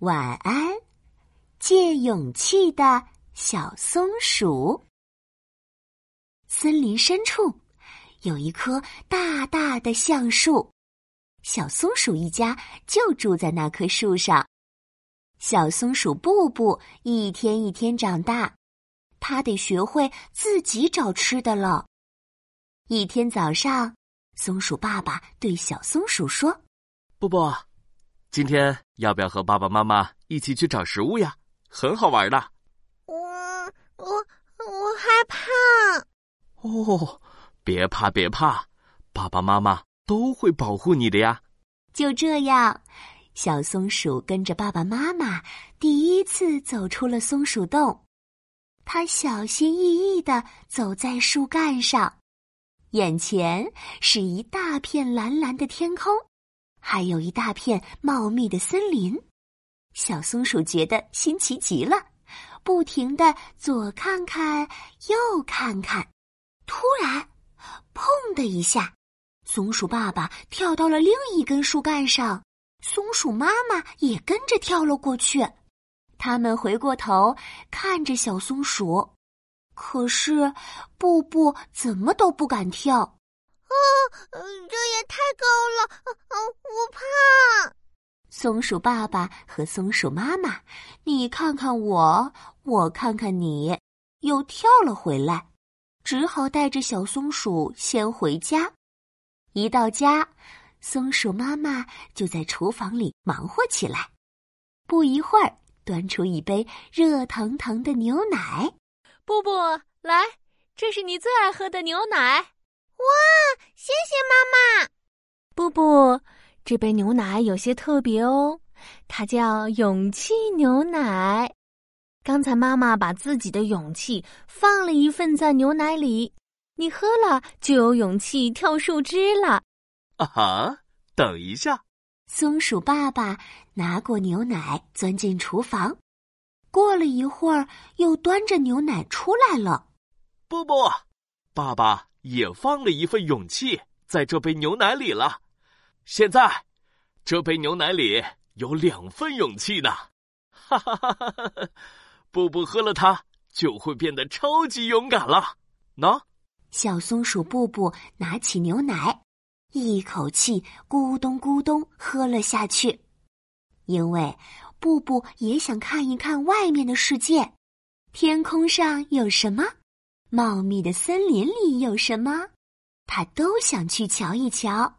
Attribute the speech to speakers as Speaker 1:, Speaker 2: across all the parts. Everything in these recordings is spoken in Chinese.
Speaker 1: 晚安，借勇气的小松鼠。森林深处有一棵大大的橡树，小松鼠一家就住在那棵树上。小松鼠布布一天一天长大，它得学会自己找吃的了。一天早上，松鼠爸爸对小松鼠说：“
Speaker 2: 布布。”今天要不要和爸爸妈妈一起去找食物呀？很好玩的。
Speaker 3: 我我我害怕。
Speaker 2: 哦，别怕别怕，爸爸妈妈都会保护你的呀。
Speaker 1: 就这样，小松鼠跟着爸爸妈妈第一次走出了松鼠洞。它小心翼翼的走在树干上，眼前是一大片蓝蓝的天空。还有一大片茂密的森林，小松鼠觉得新奇极了，不停的左看看右看看。突然，砰的一下，松鼠爸爸跳到了另一根树干上，松鼠妈妈也跟着跳了过去。他们回过头看着小松鼠，可是布布怎么都不敢跳。
Speaker 3: 啊，这也太高了！啊，我怕。
Speaker 1: 松鼠爸爸和松鼠妈妈，你看看我，我看看你，又跳了回来，只好带着小松鼠先回家。一到家，松鼠妈妈就在厨房里忙活起来。不一会儿，端出一杯热腾腾的牛奶。
Speaker 4: 布布，来，这是你最爱喝的牛奶。
Speaker 3: 哇，谢谢妈妈！
Speaker 4: 布布，这杯牛奶有些特别哦，它叫勇气牛奶。刚才妈妈把自己的勇气放了一份在牛奶里，你喝了就有勇气跳树枝了。
Speaker 2: 啊哈！等一下，
Speaker 1: 松鼠爸爸拿过牛奶，钻进厨房。过了一会儿，又端着牛奶出来了。
Speaker 2: 布布，爸爸。也放了一份勇气在这杯牛奶里了。现在，这杯牛奶里有两份勇气呢。哈哈哈哈哈！布布喝了它，就会变得超级勇敢了。喏，
Speaker 1: 小松鼠布布拿起牛奶，一口气咕咚咕咚喝了下去。因为布布也想看一看外面的世界，天空上有什么。茂密的森林里有什么？他都想去瞧一瞧。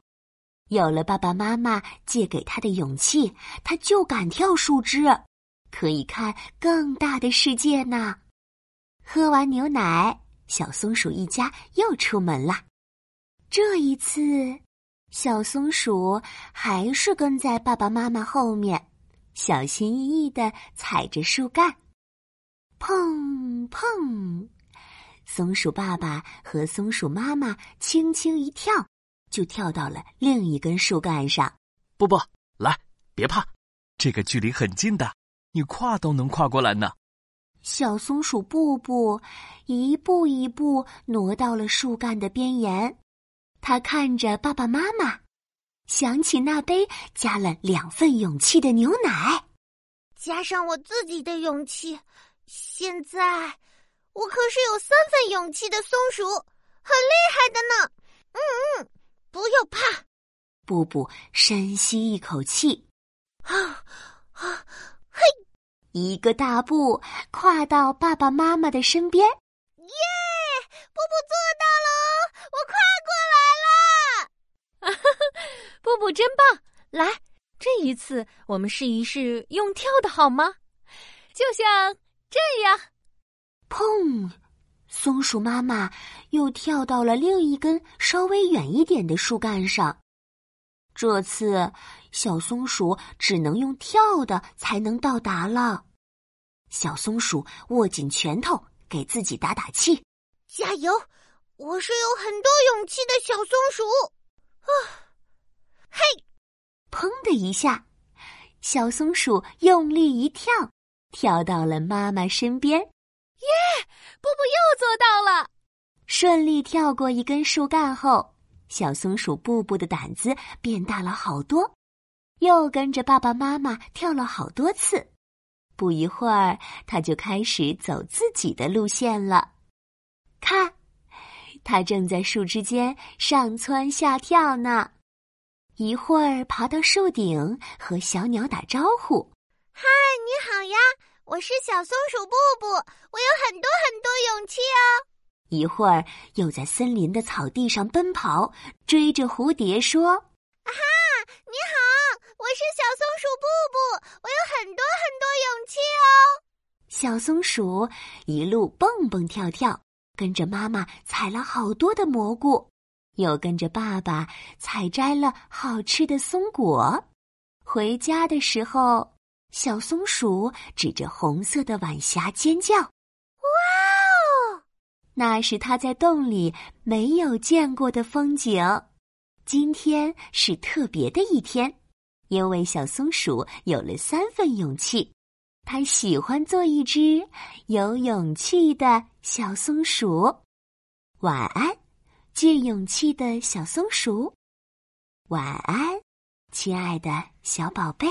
Speaker 1: 有了爸爸妈妈借给他的勇气，他就敢跳树枝，可以看更大的世界呢。喝完牛奶，小松鼠一家又出门了。这一次，小松鼠还是跟在爸爸妈妈后面，小心翼翼的踩着树干，砰砰。松鼠爸爸和松鼠妈妈轻轻一跳，就跳到了另一根树干上。
Speaker 2: 布布，来，别怕，这个距离很近的，你跨都能跨过来呢。
Speaker 1: 小松鼠布布一步一步挪到了树干的边沿，他看着爸爸妈妈，想起那杯加了两份勇气的牛奶，
Speaker 3: 加上我自己的勇气，现在。我可是有三分勇气的松鼠，很厉害的呢。嗯嗯，不要怕。
Speaker 1: 布布深吸一口气，
Speaker 3: 啊啊，嘿，
Speaker 1: 一个大步跨到爸爸妈妈的身边。
Speaker 3: 耶，布布做到了，我跨
Speaker 4: 过来了。布布真棒！来，这一次我们试一试用跳的好吗？就像这样。
Speaker 1: 砰！松鼠妈妈又跳到了另一根稍微远一点的树干上。这次，小松鼠只能用跳的才能到达了。小松鼠握紧拳头，给自己打打气：“
Speaker 3: 加油！我是有很多勇气的小松鼠。”啊！嘿！
Speaker 1: 砰的一下，小松鼠用力一跳，跳到了妈妈身边。
Speaker 4: 耶！布布又做到了，
Speaker 1: 顺利跳过一根树干后，小松鼠布布的胆子变大了好多。又跟着爸爸妈妈跳了好多次。不一会儿，他就开始走自己的路线了。看，他正在树枝间上蹿下跳呢。一会儿爬到树顶和小鸟打招呼：“
Speaker 3: 嗨，你好呀，我是小松鼠布布，我有很多很多勇气哦。”
Speaker 1: 一会儿又在森林的草地上奔跑，追着蝴蝶说：“
Speaker 3: 啊哈，你好，我是小松鼠布布，我有很多很多勇气哦。”
Speaker 1: 小松鼠一路蹦蹦跳跳，跟着妈妈采了好多的蘑菇。又跟着爸爸采摘了好吃的松果，回家的时候，小松鼠指着红色的晚霞尖叫：“哇
Speaker 3: 哦！
Speaker 1: 那是它在洞里没有见过的风景。今天是特别的一天，因为小松鼠有了三份勇气。它喜欢做一只有勇气的小松鼠。晚安。”借勇气的小松鼠，晚安，亲爱的小宝贝。